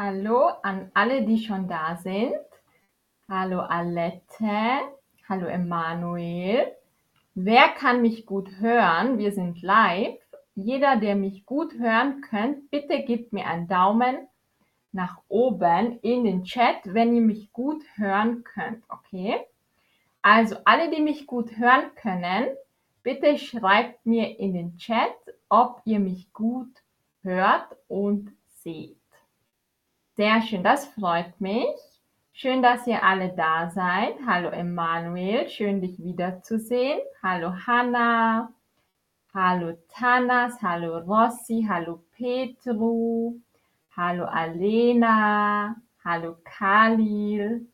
Hallo an alle, die schon da sind. Hallo Alette. Hallo Emanuel. Wer kann mich gut hören? Wir sind live. Jeder, der mich gut hören könnt, bitte gebt mir einen Daumen nach oben in den Chat, wenn ihr mich gut hören könnt, okay? Also alle, die mich gut hören können, bitte schreibt mir in den Chat, ob ihr mich gut hört und seht. Sehr schön, das freut mich. Schön, dass ihr alle da seid. Hallo Emanuel, schön dich wiederzusehen. Hallo Hanna. Hallo Tanas, hallo Rossi, hallo Petru, hallo Alena, hallo Khalil,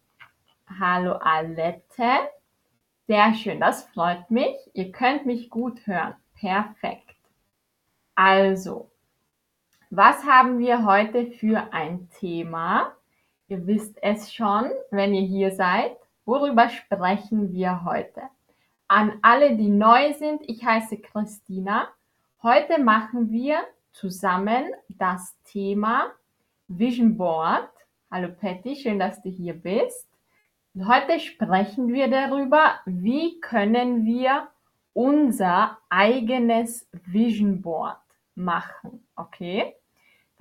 hallo Alette. Sehr schön, das freut mich. Ihr könnt mich gut hören. Perfekt. Also, was haben wir heute für ein Thema? Ihr wisst es schon, wenn ihr hier seid. Worüber sprechen wir heute? An alle, die neu sind, ich heiße Christina. Heute machen wir zusammen das Thema Vision Board. Hallo Patty, schön, dass du hier bist. Heute sprechen wir darüber, wie können wir unser eigenes Vision Board machen. Okay?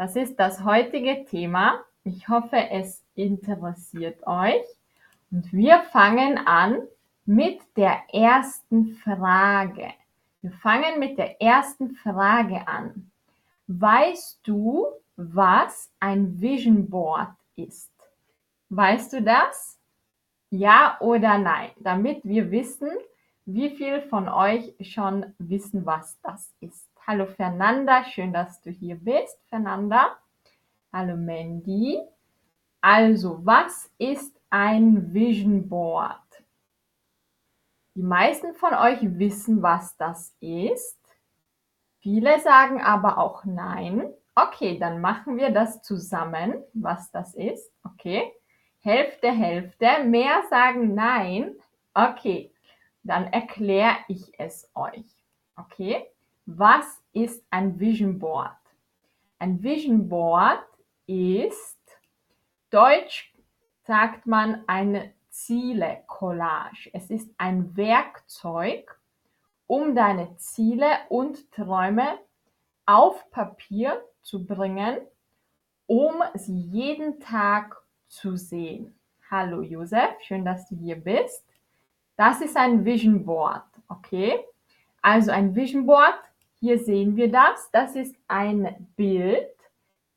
Das ist das heutige Thema. Ich hoffe, es interessiert euch. Und wir fangen an mit der ersten Frage. Wir fangen mit der ersten Frage an. Weißt du, was ein Vision Board ist? Weißt du das? Ja oder nein? Damit wir wissen, wie viel von euch schon wissen, was das ist. Hallo Fernanda, schön, dass du hier bist, Fernanda. Hallo Mandy. Also, was ist ein Vision Board? Die meisten von euch wissen, was das ist. Viele sagen aber auch nein. Okay, dann machen wir das zusammen, was das ist. Okay. Hälfte, Hälfte. Mehr sagen nein. Okay, dann erkläre ich es euch. Okay, was ist ein Vision Board? Ein Vision Board ist, deutsch sagt man eine Ziele-Collage. Es ist ein Werkzeug, um deine Ziele und Träume auf Papier zu bringen, um sie jeden Tag zu sehen. Hallo Josef, schön, dass du hier bist. Das ist ein Vision Board, okay? Also ein Vision Board, hier sehen wir das. Das ist ein Bild,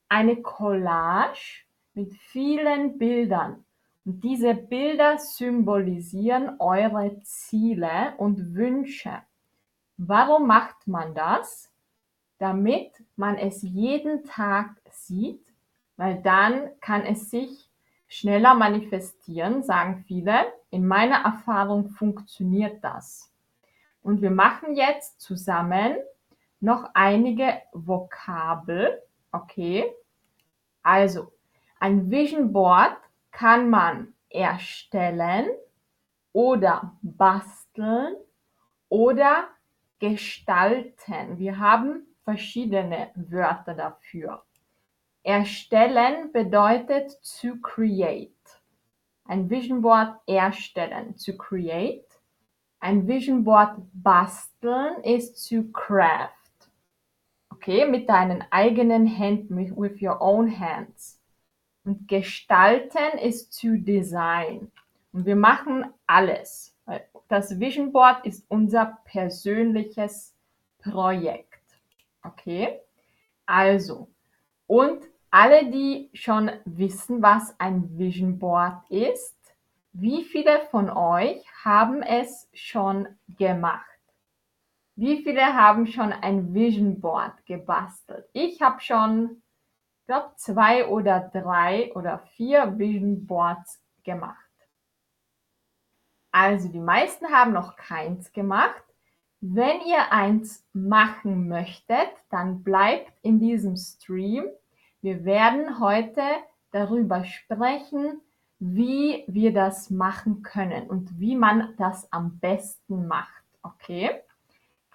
eine Collage mit vielen Bildern. Und diese Bilder symbolisieren eure Ziele und Wünsche. Warum macht man das? Damit man es jeden Tag sieht, weil dann kann es sich schneller manifestieren, sagen viele. In meiner Erfahrung funktioniert das. Und wir machen jetzt zusammen noch einige Vokabel. Okay. Also, ein Vision Board kann man erstellen oder basteln oder gestalten. Wir haben verschiedene Wörter dafür. Erstellen bedeutet to create. Ein Vision Board erstellen, to create. Ein Vision Board basteln ist to craft. Okay, mit deinen eigenen Händen, with your own hands. Und gestalten ist to design. Und wir machen alles. Das Vision Board ist unser persönliches Projekt. Okay? Also, und alle, die schon wissen, was ein Vision Board ist, wie viele von euch haben es schon gemacht? Wie viele haben schon ein Vision Board gebastelt? Ich habe schon, glaube, zwei oder drei oder vier Vision Boards gemacht. Also die meisten haben noch keins gemacht. Wenn ihr eins machen möchtet, dann bleibt in diesem Stream wir werden heute darüber sprechen, wie wir das machen können und wie man das am besten macht. Okay?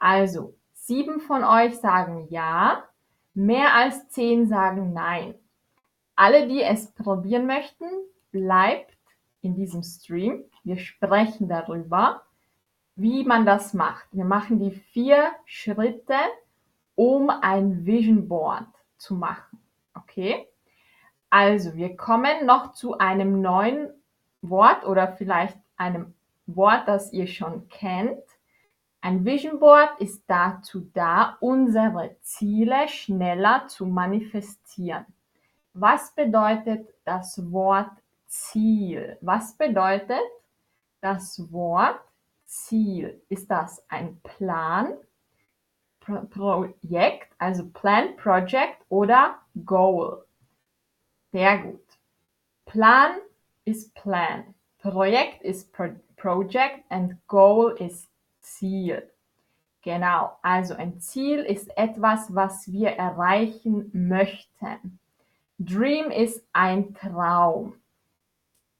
Also, sieben von euch sagen ja, mehr als zehn sagen nein. alle, die es probieren möchten, bleibt in diesem Stream. Wir sprechen darüber, wie man das macht. Wir machen die vier Schritte, um ein Vision Board zu machen. Okay? Also, wir kommen noch zu einem neuen Wort oder vielleicht einem Wort, das ihr schon kennt. Ein Vision Board ist dazu da, unsere Ziele schneller zu manifestieren. Was bedeutet das Wort Ziel? Was bedeutet das Wort Ziel? Ist das ein Plan, Pro Projekt, also Plan, Project oder Goal? Sehr gut. Plan ist Plan. Projekt ist Pro Project and Goal ist Ziel. Genau, also ein Ziel ist etwas, was wir erreichen möchten. Dream ist ein Traum.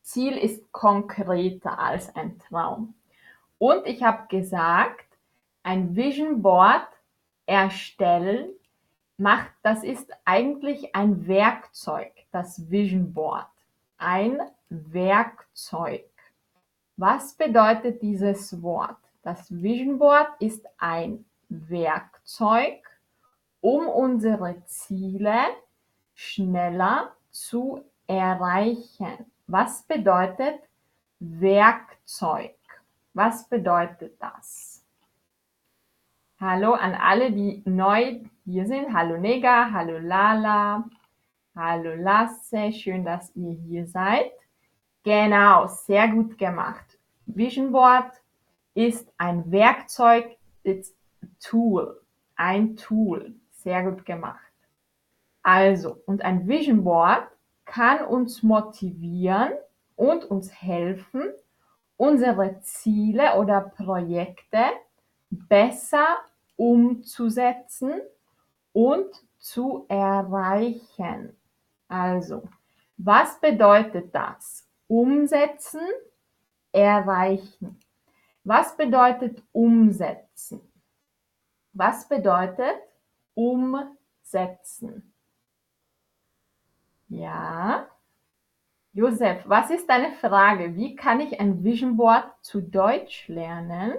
Ziel ist konkreter als ein Traum. Und ich habe gesagt, ein Vision Board erstellen macht, das ist eigentlich ein Werkzeug, das Vision Board. Ein Werkzeug. Was bedeutet dieses Wort? Das Vision Board ist ein Werkzeug, um unsere Ziele schneller zu erreichen. Was bedeutet Werkzeug? Was bedeutet das? Hallo an alle, die neu hier sind. Hallo Nega, hallo Lala, hallo Lasse, schön, dass ihr hier seid. Genau, sehr gut gemacht. Vision Board ist ein Werkzeug, it's tool, ein Tool. Sehr gut gemacht. Also, und ein Vision Board kann uns motivieren und uns helfen, unsere Ziele oder Projekte besser umzusetzen und zu erreichen. Also, was bedeutet das? Umsetzen, erreichen. Was bedeutet umsetzen? Was bedeutet umsetzen? Ja. Josef, was ist deine Frage? Wie kann ich ein Vision Board zu Deutsch lernen?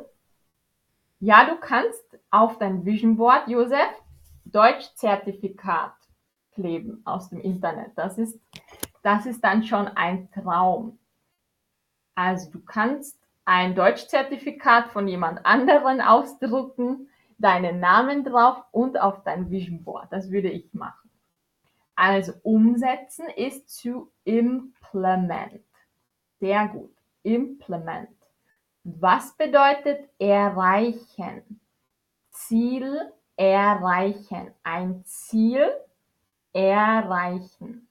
Ja, du kannst auf dein Vision Board, Josef, Deutschzertifikat kleben aus dem Internet. Das ist, das ist dann schon ein Traum. Also du kannst ein Deutschzertifikat von jemand anderen ausdrucken, deinen Namen drauf und auf dein Vision Board. Das würde ich machen. Also umsetzen ist zu implement. Sehr gut. Implement. Was bedeutet erreichen? Ziel erreichen. Ein Ziel erreichen.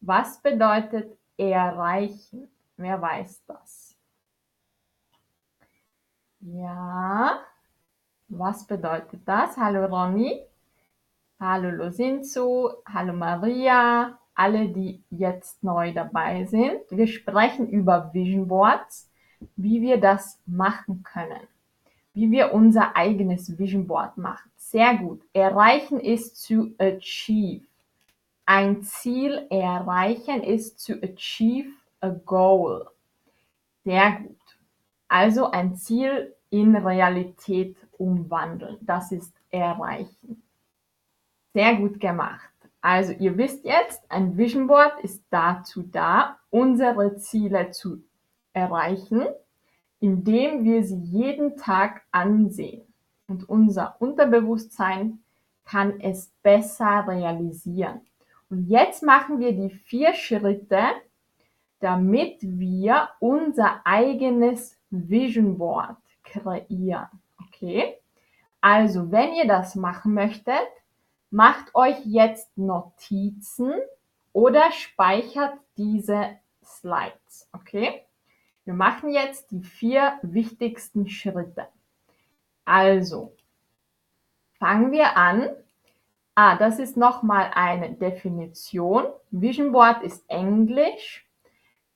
Was bedeutet erreichen? Wer weiß das? Ja, was bedeutet das? Hallo Ronny, hallo Losinzu, hallo Maria, alle, die jetzt neu dabei sind. Wir sprechen über Vision Boards, wie wir das machen können, wie wir unser eigenes Vision Board machen. Sehr gut. Erreichen ist to achieve. Ein Ziel erreichen ist to achieve a goal. Sehr gut. Also ein Ziel in Realität umwandeln. Das ist erreichen. Sehr gut gemacht. Also ihr wisst jetzt, ein Vision Board ist dazu da, unsere Ziele zu erreichen, indem wir sie jeden Tag ansehen. Und unser Unterbewusstsein kann es besser realisieren. Und jetzt machen wir die vier Schritte, damit wir unser eigenes Vision Board kreieren. Okay? Also, wenn ihr das machen möchtet, macht euch jetzt Notizen oder speichert diese Slides. Okay? Wir machen jetzt die vier wichtigsten Schritte. Also, fangen wir an. Ah, das ist nochmal eine Definition. Vision Board ist Englisch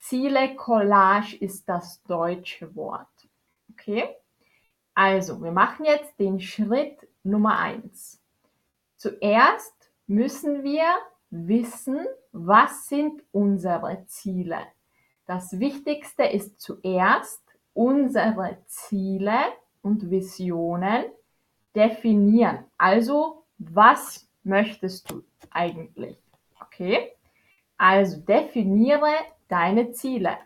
Ziele Collage ist das deutsche Wort. Okay? Also, wir machen jetzt den Schritt Nummer eins. Zuerst müssen wir wissen, was sind unsere Ziele. Das Wichtigste ist zuerst unsere Ziele und Visionen definieren. Also, was möchtest du eigentlich? Okay? Also definiere deine Ziele.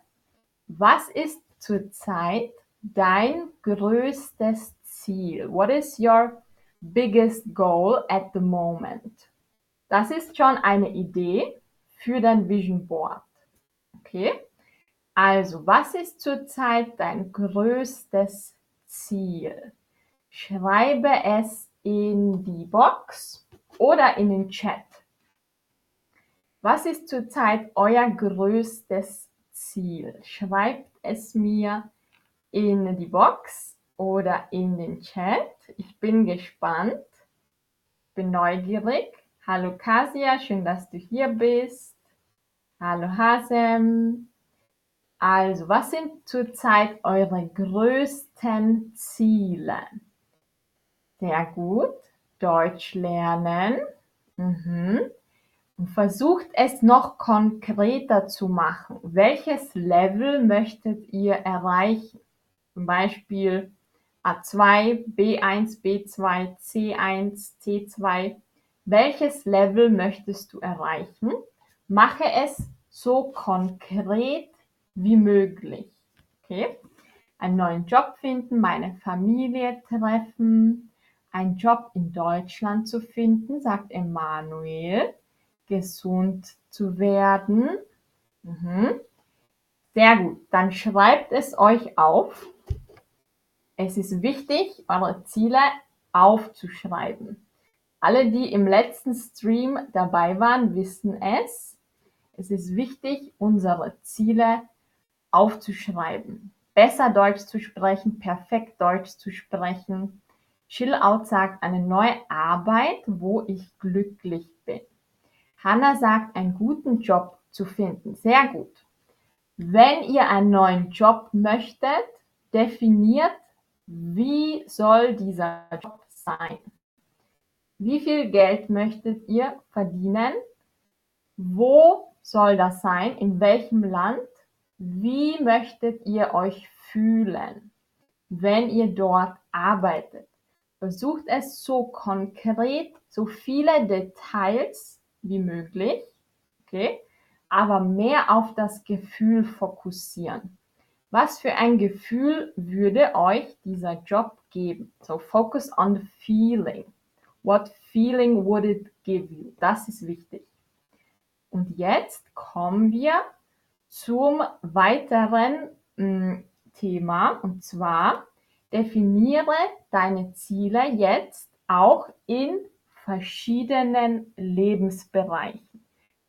Was ist zurzeit dein größtes Ziel? What is your biggest goal at the moment? Das ist schon eine Idee für dein Vision Board. Okay? Also, was ist zurzeit dein größtes Ziel? Schreibe es in die Box oder in den Chat. Was ist zurzeit euer größtes Ziel? Schreibt es mir in die Box oder in den Chat. Ich bin gespannt, bin neugierig. Hallo Kasia, schön, dass du hier bist. Hallo Hasem. Also, was sind zurzeit eure größten Ziele? Sehr gut. Deutsch lernen. Mhm. Versucht es noch konkreter zu machen. Welches Level möchtet ihr erreichen? Zum Beispiel A2, B1, B2, C1, C2. Welches Level möchtest du erreichen? Mache es so konkret wie möglich. Okay? Einen neuen Job finden, meine Familie treffen, einen Job in Deutschland zu finden, sagt Emanuel. Gesund zu werden. Mhm. Sehr gut. Dann schreibt es euch auf. Es ist wichtig, eure Ziele aufzuschreiben. Alle, die im letzten Stream dabei waren, wissen es. Es ist wichtig, unsere Ziele aufzuschreiben. Besser Deutsch zu sprechen, perfekt Deutsch zu sprechen. Chill Out sagt eine neue Arbeit, wo ich glücklich bin. Hanna sagt, einen guten Job zu finden. Sehr gut. Wenn ihr einen neuen Job möchtet, definiert, wie soll dieser Job sein? Wie viel Geld möchtet ihr verdienen? Wo soll das sein? In welchem Land? Wie möchtet ihr euch fühlen, wenn ihr dort arbeitet? Versucht es so konkret, so viele Details wie möglich, okay? Aber mehr auf das Gefühl fokussieren. Was für ein Gefühl würde euch dieser Job geben? So focus on the feeling. What feeling would it give you? Das ist wichtig. Und jetzt kommen wir zum weiteren mh, hm, Thema und zwar definiere deine Ziele jetzt auch in verschiedenen Lebensbereichen,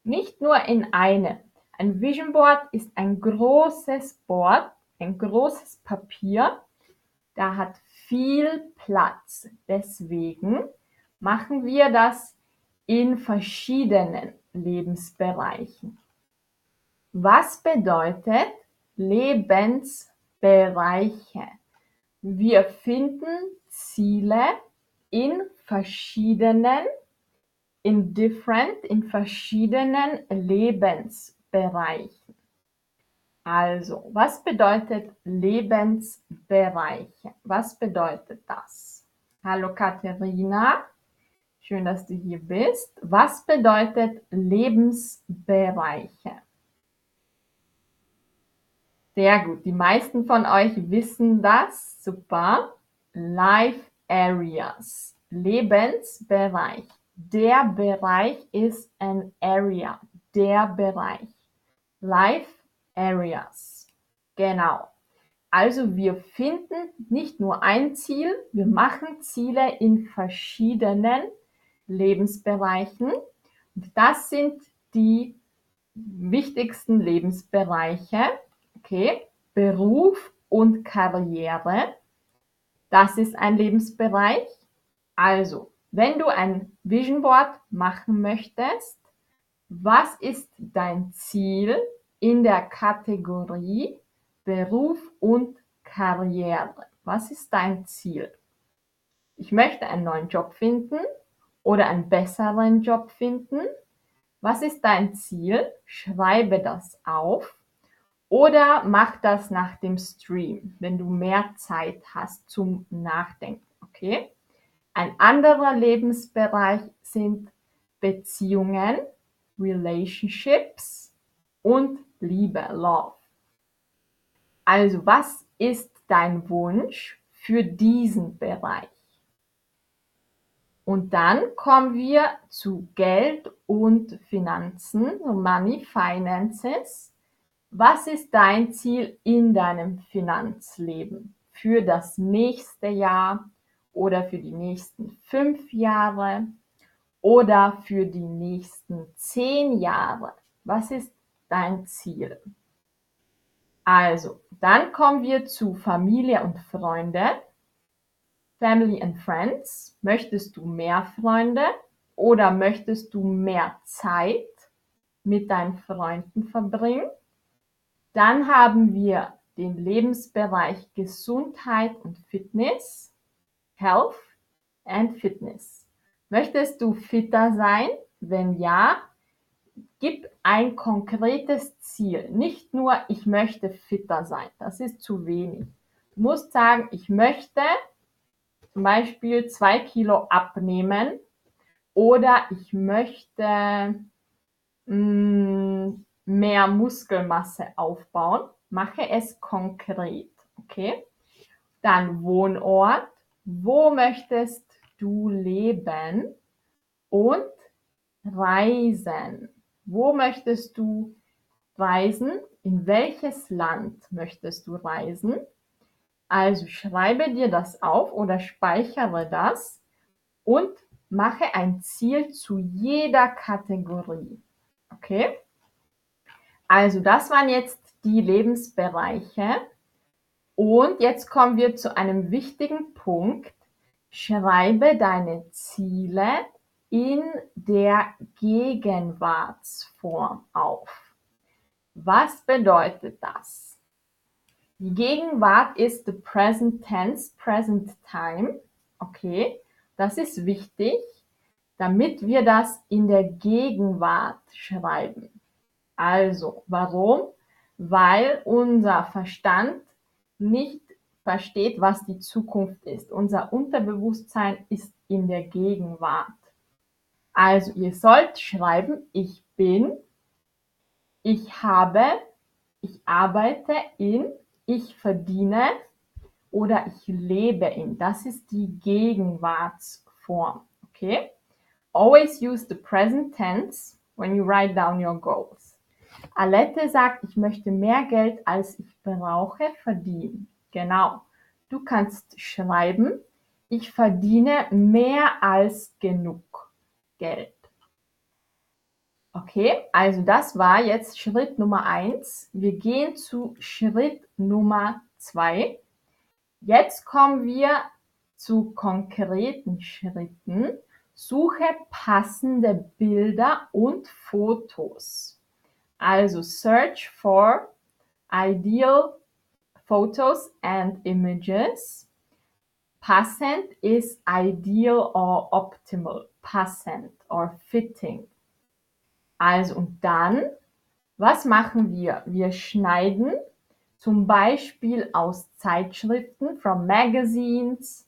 nicht nur in einem. Ein Vision Board ist ein großes Board, ein großes Papier, da hat viel Platz. Deswegen machen wir das in verschiedenen Lebensbereichen. Was bedeutet Lebensbereiche? Wir finden Ziele in verschiedenen, in different, in verschiedenen Lebensbereichen. Also, was bedeutet Lebensbereiche? Was bedeutet das? Hallo Katharina, schön, dass du hier bist. Was bedeutet Lebensbereiche? Sehr gut, die meisten von euch wissen das. Super. Life Areas. Lebensbereich. Der Bereich ist ein Area. Der Bereich. Life Areas. Genau. Also wir finden nicht nur ein Ziel, wir machen Ziele in verschiedenen Lebensbereichen. Und das sind die wichtigsten Lebensbereiche. Okay, Beruf und Karriere. Das ist ein Lebensbereich. Also, wenn du ein Vision Board machen möchtest, was ist dein Ziel in der Kategorie Beruf und Karriere? Was ist dein Ziel? Ich möchte einen neuen Job finden oder einen besseren Job finden. Was ist dein Ziel? Schreibe das auf oder mach das nach dem Stream, wenn du mehr Zeit hast zum Nachdenken, okay? Ein anderer Lebensbereich sind Beziehungen, Relationships und Liebe, Love. Also, was ist dein Wunsch für diesen Bereich? Und dann kommen wir zu Geld und Finanzen, Money, Finances. Was ist dein Ziel in deinem Finanzleben für das nächste Jahr oder für die nächsten fünf Jahre oder für die nächsten zehn Jahre? Was ist dein Ziel? Also, dann kommen wir zu Familie und Freunde. Family and Friends. Möchtest du mehr Freunde oder möchtest du mehr Zeit mit deinen Freunden verbringen? Dann haben wir den Lebensbereich Gesundheit und Fitness, Health and Fitness. Möchtest du fitter sein? Wenn ja, gib ein konkretes Ziel. Nicht nur, ich möchte fitter sein. Das ist zu wenig. Du musst sagen, ich möchte zum Beispiel zwei Kilo abnehmen oder ich möchte mh, mm, mehr Muskelmasse aufbauen, mache es konkret, okay? Dann Wohnort, wo möchtest du leben und Reisen. Wo möchtest du reisen? In welches Land möchtest du reisen? Also schreibe dir das auf oder speichere das und mache ein Ziel zu jeder Kategorie. Okay? Also das waren jetzt die Lebensbereiche. Und jetzt kommen wir zu einem wichtigen Punkt. Schreibe deine Ziele in der Gegenwartsform auf. Was bedeutet das? Die Gegenwart ist the present tense, present time. Okay, das ist wichtig, damit wir das in der Gegenwart schreiben. Also, warum? Weil unser Verstand nicht versteht, was die Zukunft ist. Unser Unterbewusstsein ist in der Gegenwart. Also, ihr sollt schreiben, ich bin, ich habe, ich arbeite in, ich verdiene oder ich lebe in. Das ist die Gegenwartsform. Okay? Always use the present tense when you write down your goals. Alette sagt, ich möchte mehr Geld, als ich brauche, verdienen. Genau. Du kannst schreiben, ich verdiene mehr als genug Geld. Okay, also das war jetzt Schritt Nummer eins. Wir gehen zu Schritt Nummer zwei. Jetzt kommen wir zu konkreten Schritten. Suche passende Bilder und Fotos. Also search for ideal photos and images. Passend is ideal or optimal. Passend or fitting. Also und dann, was machen wir? Wir schneiden zum Beispiel aus Zeitschriften, from magazines.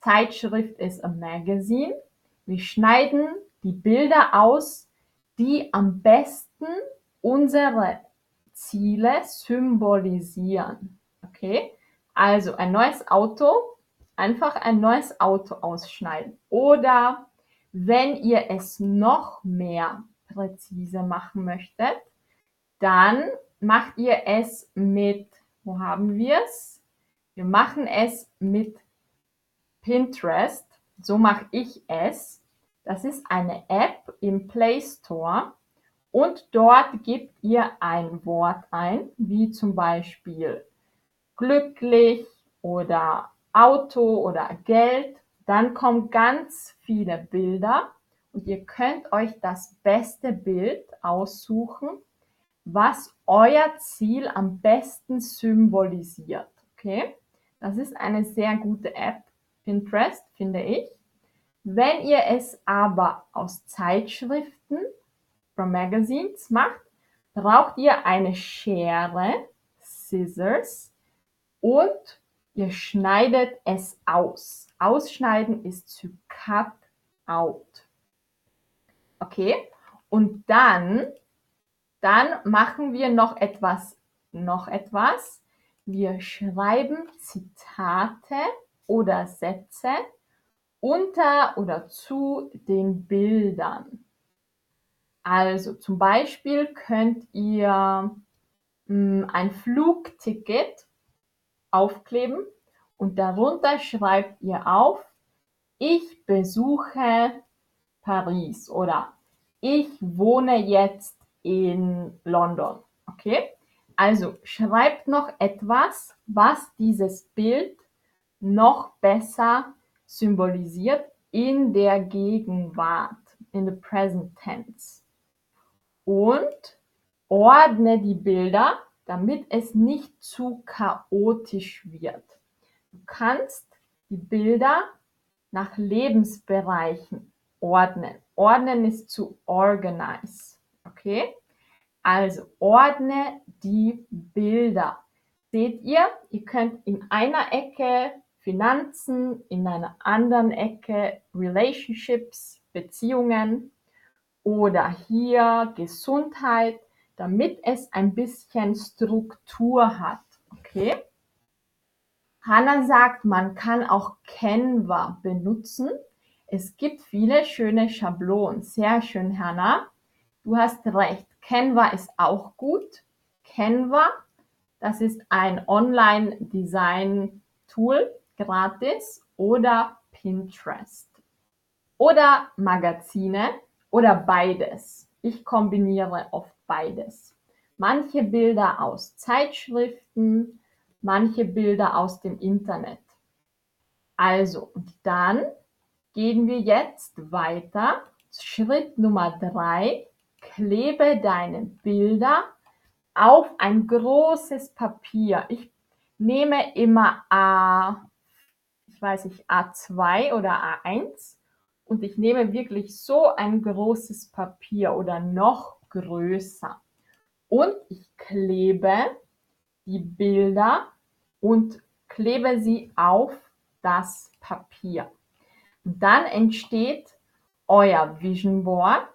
Zeitschrift ist a magazine. Wir schneiden die Bilder aus, die am besten unsere Ziele symbolisieren. Okay? Also ein neues Auto, einfach ein neues Auto ausschneiden. Oder wenn ihr es noch mehr präzise machen möchtet, dann macht ihr es mit, wo haben wir es? Wir machen es mit Pinterest. So mache ich es. Das ist eine App im Play Store und dort gebt ihr ein Wort ein, wie zum Beispiel glücklich oder Auto oder Geld. Dann kommen ganz viele Bilder und ihr könnt euch das beste Bild aussuchen, was euer Ziel am besten symbolisiert. Okay? Das ist eine sehr gute App, Pinterest, finde ich. Wenn ihr es aber aus Zeitschriften from Magazines macht, braucht ihr eine Schere, Scissors, und ihr schneidet es aus. Ausschneiden ist to cut out. Okay? Und dann, dann machen wir noch etwas, noch etwas. Wir schreiben Zitate oder Sätze unter oder zu den Bildern. Also zum Beispiel könnt ihr mh, hm, ein Flugticket aufkleben und darunter schreibt ihr auf, ich besuche Paris oder ich wohne jetzt in London. Okay? Also schreibt noch etwas, was dieses Bild noch besser symbolisiert in der Gegenwart, in the present tense. Und ordne die Bilder, damit es nicht zu chaotisch wird. Du kannst die Bilder nach Lebensbereichen ordnen. Ordnen ist zu organize. Okay? Also ordne die Bilder. Seht ihr, ihr könnt in einer Ecke Finanzen, in einer anderen Ecke Relationships, Beziehungen oder hier Gesundheit, damit es ein bisschen Struktur hat. Okay? Hannah sagt, man kann auch Canva benutzen. Es gibt viele schöne Schablonen. Sehr schön, Hannah. Du hast recht. Canva ist auch gut. Canva, das ist ein Online-Design-Tool, gratis, oder Pinterest. Oder Magazine oder beides. Ich kombiniere oft beides. Manche Bilder aus Zeitschriften, manche Bilder aus dem Internet. Also, und dann gehen wir jetzt weiter. Schritt Nummer drei klebe deine Bilder auf ein großes Papier. Ich nehme immer A, ich weiß nicht, A2 oder A1 und ich nehme wirklich so ein großes Papier oder noch größer. Und ich klebe die Bilder und klebe sie auf das Papier. Dann entsteht euer Vision Board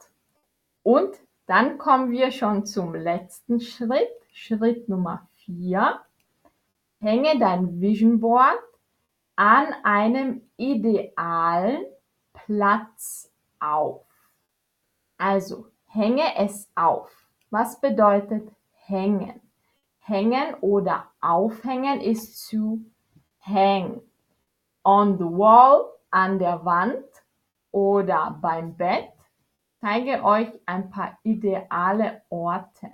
und dann kommen wir schon zum letzten Schritt, Schritt Nummer 4. Hänge dein Vision Board an einem idealen Platz auf. Also hänge es auf. Was bedeutet hängen? Hängen oder aufhängen ist zu hang. On the wall, an der Wand oder beim Bett zeige euch ein paar ideale Orte.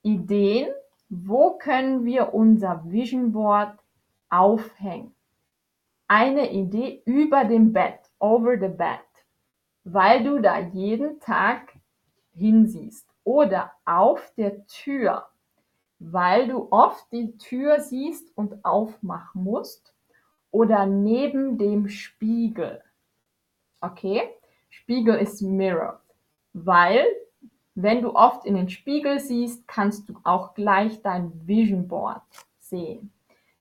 Ideen, wo können wir unser Vision Board aufhängen? Eine Idee über dem Bett, over the bed, weil du da jeden Tag hinsiehst. Oder auf der Tür, weil du oft die Tür siehst und aufmachen musst. Oder neben dem Spiegel. Okay? Spiegel ist Mirror weil wenn du oft in den Spiegel siehst, kannst du auch gleich dein Vision Board sehen.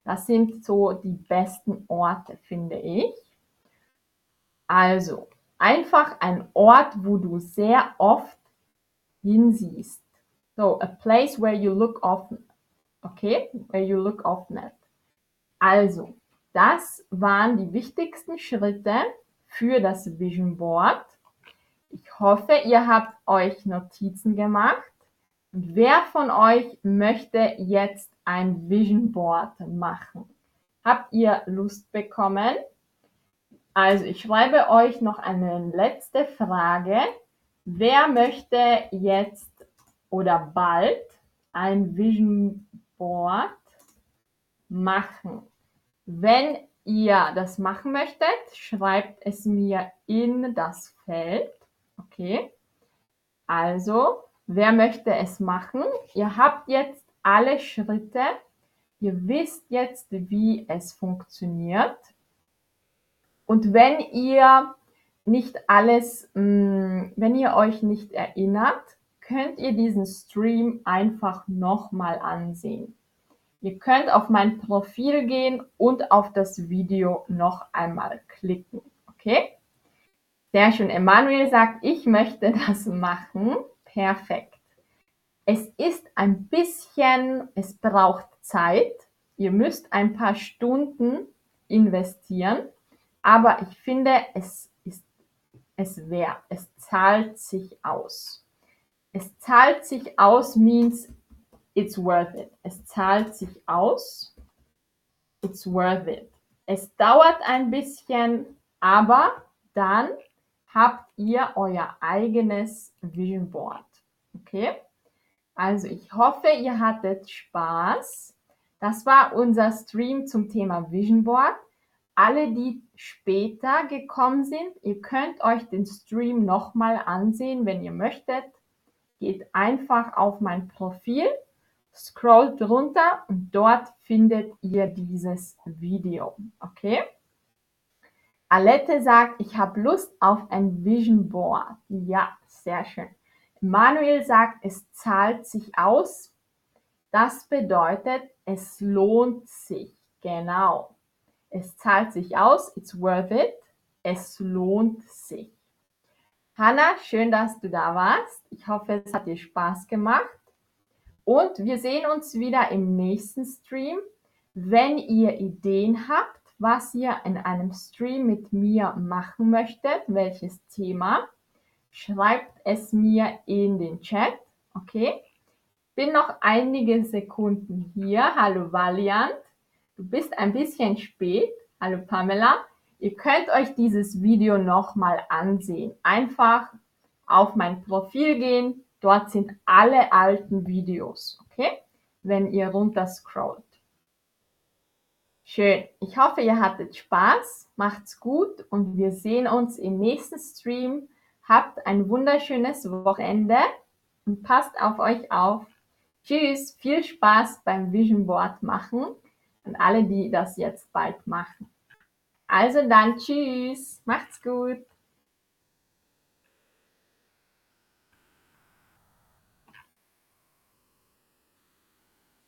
Das sind so die besten Orte, finde ich. Also, einfach ein Ort, wo du sehr oft hinsiehst. So, a place where you look often. Okay? Where you look often at. Also, das waren die wichtigsten Schritte für das Vision Board. Ich hoffe, ihr habt euch Notizen gemacht. Wer von euch möchte jetzt ein Vision Board machen? Habt ihr Lust bekommen? Also ich schreibe euch noch eine letzte Frage. Wer möchte jetzt oder bald ein Vision Board machen? Wenn ihr das machen möchtet, schreibt es mir in das Feld. Okay. Also, wer möchte es machen? Ihr habt jetzt alle Schritte. Ihr wisst jetzt, wie es funktioniert. Und wenn ihr nicht alles, mm, wenn ihr euch nicht erinnert, könnt ihr diesen Stream einfach nochmal ansehen. Ihr könnt auf mein Profil gehen und auf das Video noch einmal klicken. Okay? Sehr schön. Emanuel sagt, ich möchte das machen. Perfekt. Es ist ein bisschen, es braucht Zeit. Ihr müsst ein paar Stunden investieren, aber ich finde, es ist es wert. Es zahlt sich aus. Es zahlt sich aus means it's worth it. Es zahlt sich aus. It's worth it. Es dauert ein bisschen, aber dann habt ihr euer eigenes Vision Board. Okay? Also ich hoffe, ihr hattet Spaß. Das war unser Stream zum Thema Vision Board. Alle, die später gekommen sind, ihr könnt euch den Stream nochmal ansehen, wenn ihr möchtet. Geht einfach auf mein Profil, scrollt runter und dort findet ihr dieses Video. Okay? Alette sagt, ich habe Lust auf ein Vision Board. Ja, sehr schön. Manuel sagt, es zahlt sich aus. Das bedeutet, es lohnt sich. Genau. Es zahlt sich aus. It's worth it. Es lohnt sich. Hanna, schön, dass du da warst. Ich hoffe, es hat dir Spaß gemacht. Und wir sehen uns wieder im nächsten Stream. Wenn ihr Ideen habt, was ihr in einem Stream mit mir machen möchtet, welches Thema, schreibt es mir in den Chat. Okay? Bin noch einige Sekunden hier. Hallo Valiant. Du bist ein bisschen spät. Hallo Pamela. Ihr könnt euch dieses Video nochmal ansehen. Einfach auf mein Profil gehen. Dort sind alle alten Videos. Okay? Wenn ihr runter scrollt. Schön. Ich hoffe, ihr hattet Spaß. Macht's gut und wir sehen uns im nächsten Stream. Habt ein wunderschönes Wochenende und passt auf euch auf. Tschüss, viel Spaß beim Vision Board machen und alle, die das jetzt bald machen. Also dann, tschüss, macht's gut.